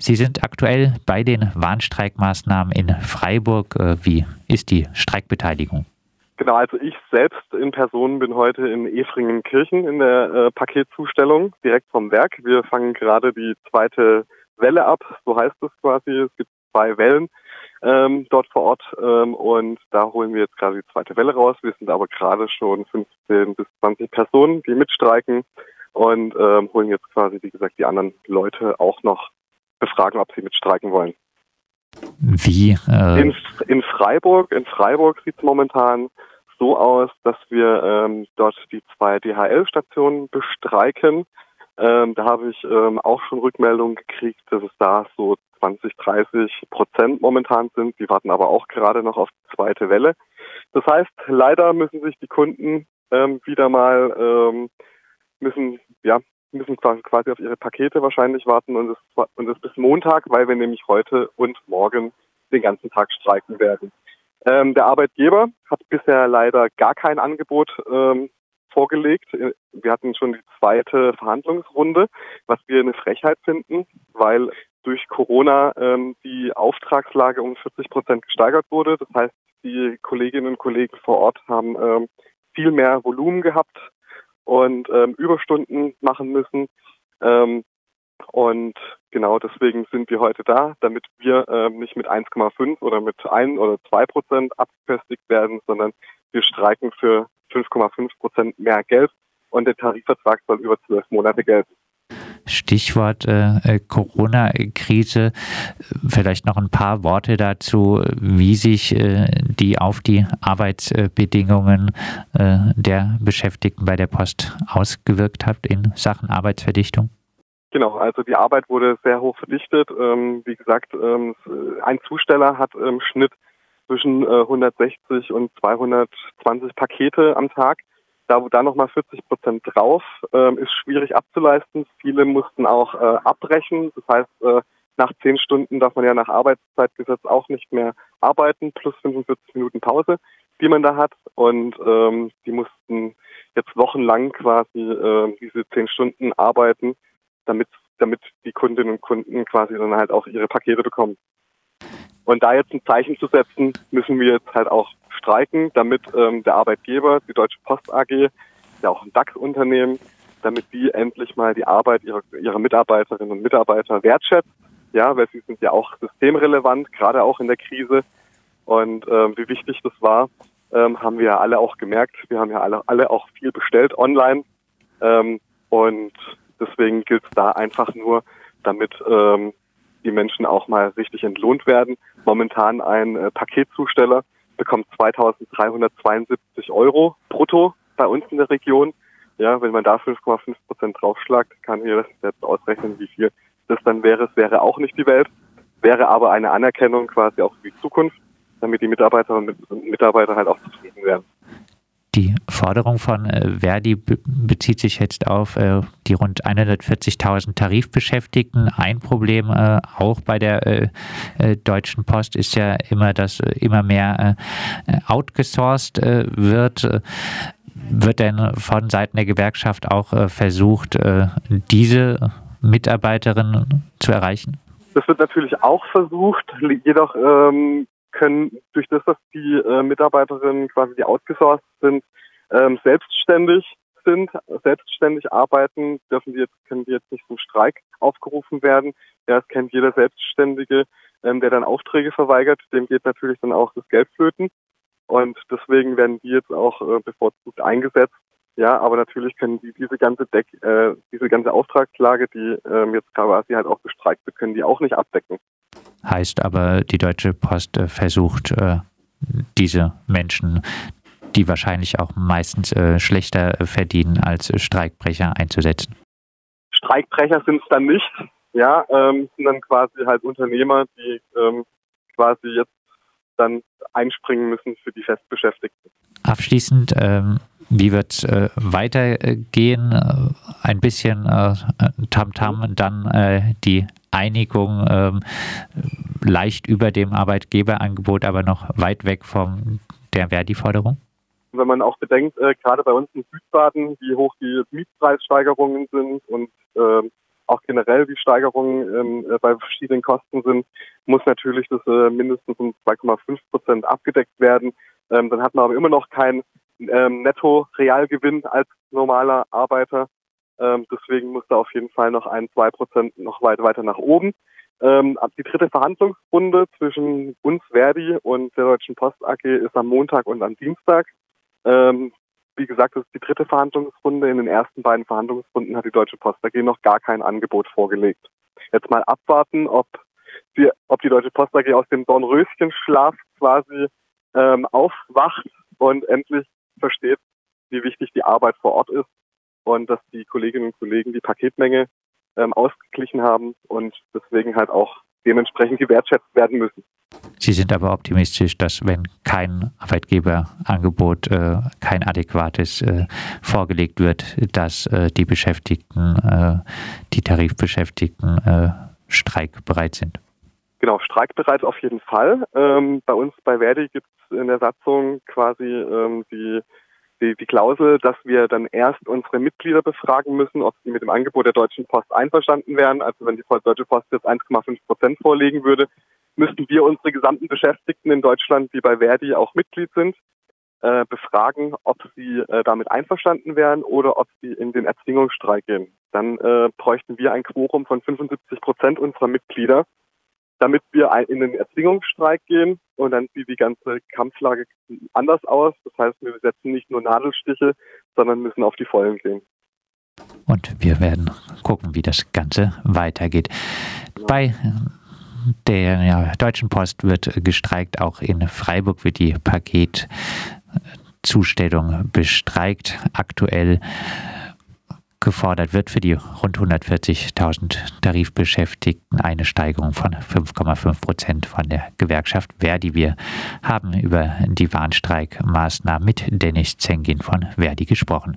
Sie sind aktuell bei den Warnstreikmaßnahmen in Freiburg. Äh, wie ist die Streikbeteiligung? Genau, also ich selbst in Person bin heute in Efringenkirchen in der äh, Paketzustellung direkt vom Werk. Wir fangen gerade die zweite Welle ab, so heißt es quasi. Es gibt zwei Wellen ähm, dort vor Ort ähm, und da holen wir jetzt gerade die zweite Welle raus. Wir sind aber gerade schon 15 bis 20 Personen, die mitstreiken und ähm, holen jetzt quasi, wie gesagt, die anderen Leute auch noch befragen, ob sie mitstreiken wollen. Wie? Äh in, in, Freiburg, in Freiburg sieht es momentan so aus, dass wir ähm, dort die zwei DHL-Stationen bestreiken. Ähm, da habe ich ähm, auch schon Rückmeldungen gekriegt, dass es da so 20, 30 Prozent momentan sind. Die warten aber auch gerade noch auf die zweite Welle. Das heißt, leider müssen sich die Kunden ähm, wieder mal ähm, müssen ja müssen quasi auf ihre Pakete wahrscheinlich warten und es, und es bis Montag, weil wir nämlich heute und morgen den ganzen Tag streiken werden. Ähm, der Arbeitgeber hat bisher leider gar kein Angebot ähm, vorgelegt. Wir hatten schon die zweite Verhandlungsrunde, was wir eine Frechheit finden, weil durch Corona ähm, die Auftragslage um 40 Prozent gesteigert wurde. Das heißt, die Kolleginnen und Kollegen vor Ort haben ähm, viel mehr Volumen gehabt und ähm, Überstunden machen müssen. Ähm, und genau deswegen sind wir heute da, damit wir ähm, nicht mit 1,5 oder mit 1 oder 2 Prozent abgefestigt werden, sondern wir streiken für 5,5 Prozent mehr Geld und der Tarifvertrag soll über zwölf Monate gelten. Stichwort äh, äh, Corona-Krise. Vielleicht noch ein paar Worte dazu, wie sich äh, die auf die Arbeitsbedingungen äh, der Beschäftigten bei der Post ausgewirkt hat in Sachen Arbeitsverdichtung. Genau, also die Arbeit wurde sehr hoch verdichtet. Ähm, wie gesagt, ähm, ein Zusteller hat im Schnitt zwischen 160 äh, und 220 Pakete am Tag. Da, da nochmal 40 Prozent drauf, ähm, ist schwierig abzuleisten. Viele mussten auch äh, abbrechen. Das heißt, äh, nach zehn Stunden darf man ja nach Arbeitszeitgesetz auch nicht mehr arbeiten, plus 45 Minuten Pause, die man da hat. Und ähm, die mussten jetzt wochenlang quasi äh, diese zehn Stunden arbeiten, damit, damit die Kundinnen und Kunden quasi dann halt auch ihre Pakete bekommen. Und da jetzt ein Zeichen zu setzen, müssen wir jetzt halt auch streiken, damit ähm, der Arbeitgeber, die Deutsche Post AG, ja auch ein DAX-Unternehmen, damit die endlich mal die Arbeit ihrer, ihrer Mitarbeiterinnen und Mitarbeiter wertschätzt. Ja, weil sie sind ja auch systemrelevant, gerade auch in der Krise. Und ähm, wie wichtig das war, ähm, haben wir ja alle auch gemerkt. Wir haben ja alle, alle auch viel bestellt online. Ähm, und deswegen gilt es da einfach nur, damit ähm, die Menschen auch mal richtig entlohnt werden. Momentan ein äh, Paketzusteller bekommt 2372 Euro brutto bei uns in der Region. Ja, wenn man da 5,5 Prozent draufschlagt, kann ich das jetzt ausrechnen, wie viel das dann wäre. Es wäre auch nicht die Welt, wäre aber eine Anerkennung quasi auch für die Zukunft, damit die Mitarbeiterinnen und Mitarbeiter halt auch zufrieden werden. Die Forderung von äh, Verdi bezieht sich jetzt auf äh, die rund 140.000 Tarifbeschäftigten. Ein Problem äh, auch bei der Deutschen Post ist ja immer, dass immer mehr outgesourced wird. Wird denn von Seiten der Gewerkschaft auch versucht, diese Mitarbeiterinnen zu erreichen? Das wird natürlich auch versucht, jedoch ähm, können durch das, dass die äh, Mitarbeiterinnen quasi die outgesourced sind, ähm, selbstständig sind, selbstständig arbeiten, dürfen die jetzt, können die jetzt nicht zum Streik aufgerufen werden. Ja, das kennt jeder Selbstständige, ähm, der dann Aufträge verweigert, dem geht natürlich dann auch das Geld flöten. Und deswegen werden die jetzt auch äh, bevorzugt eingesetzt. Ja, aber natürlich können die diese ganze Deck, äh, diese ganze Auftragslage, die ähm, jetzt quasi halt auch bestreikt wird, können die auch nicht abdecken. Heißt aber, die Deutsche Post äh, versucht, äh, diese Menschen, die wahrscheinlich auch meistens äh, schlechter verdienen als Streikbrecher einzusetzen. Streikbrecher sind es dann nicht, ja, ähm, sind dann quasi halt Unternehmer, die ähm, quasi jetzt dann einspringen müssen für die Festbeschäftigten. Abschließend, ähm, wie wird es äh, weitergehen? Äh, ein bisschen äh, Tamtam, -Tam, dann äh, die Einigung ähm, leicht über dem Arbeitgeberangebot, aber noch weit weg von der Verdi-Forderung? Wenn man auch bedenkt, äh, gerade bei uns in Südbaden, wie hoch die Mietpreissteigerungen sind und äh, auch generell wie Steigerungen ähm, äh, bei verschiedenen Kosten sind, muss natürlich das äh, mindestens um 2,5 Prozent abgedeckt werden. Ähm, dann hat man aber immer noch keinen ähm, Netto-Realgewinn als normaler Arbeiter. Ähm, deswegen muss da auf jeden Fall noch ein, zwei Prozent noch weit weiter nach oben. Ähm, die dritte Verhandlungsrunde zwischen uns Verdi und der Deutschen Post AG ist am Montag und am Dienstag. Ähm, wie gesagt, das ist die dritte Verhandlungsrunde. In den ersten beiden Verhandlungsrunden hat die Deutsche Post AG noch gar kein Angebot vorgelegt. Jetzt mal abwarten, ob die, ob die Deutsche Post AG aus dem Dornröschenschlaf quasi ähm, aufwacht und endlich versteht, wie wichtig die Arbeit vor Ort ist und dass die Kolleginnen und Kollegen die Paketmenge ähm, ausgeglichen haben und deswegen halt auch dementsprechend gewertschätzt werden müssen. Sie sind aber optimistisch, dass wenn kein Arbeitgeberangebot, äh, kein adäquates äh, vorgelegt wird, dass äh, die Beschäftigten, äh, die Tarifbeschäftigten äh, streikbereit sind. Genau, streikbereit auf jeden Fall. Ähm, bei uns bei Verdi gibt es in der Satzung quasi ähm, die die, die Klausel, dass wir dann erst unsere Mitglieder befragen müssen, ob sie mit dem Angebot der Deutschen Post einverstanden wären. Also wenn die Deutsche Post jetzt 1,5 Prozent vorlegen würde, müssten wir unsere gesamten Beschäftigten in Deutschland, die bei Verdi auch Mitglied sind, äh, befragen, ob sie äh, damit einverstanden wären oder ob sie in den Erzwingungsstreik gehen. Dann äh, bräuchten wir ein Quorum von 75 Prozent unserer Mitglieder damit wir in den Erzwingungsstreik gehen und dann sieht die ganze Kampflage anders aus. Das heißt, wir setzen nicht nur Nadelstiche, sondern müssen auf die Vollen gehen. Und wir werden gucken, wie das Ganze weitergeht. Ja. Bei der ja, Deutschen Post wird gestreikt, auch in Freiburg wird die Paketzustellung bestreikt. Aktuell gefordert wird für die rund 140.000 Tarifbeschäftigten eine Steigerung von 5,5 Prozent von der Gewerkschaft Verdi. Wir haben über die Warnstreikmaßnahmen mit Dennis Zengin von Verdi gesprochen.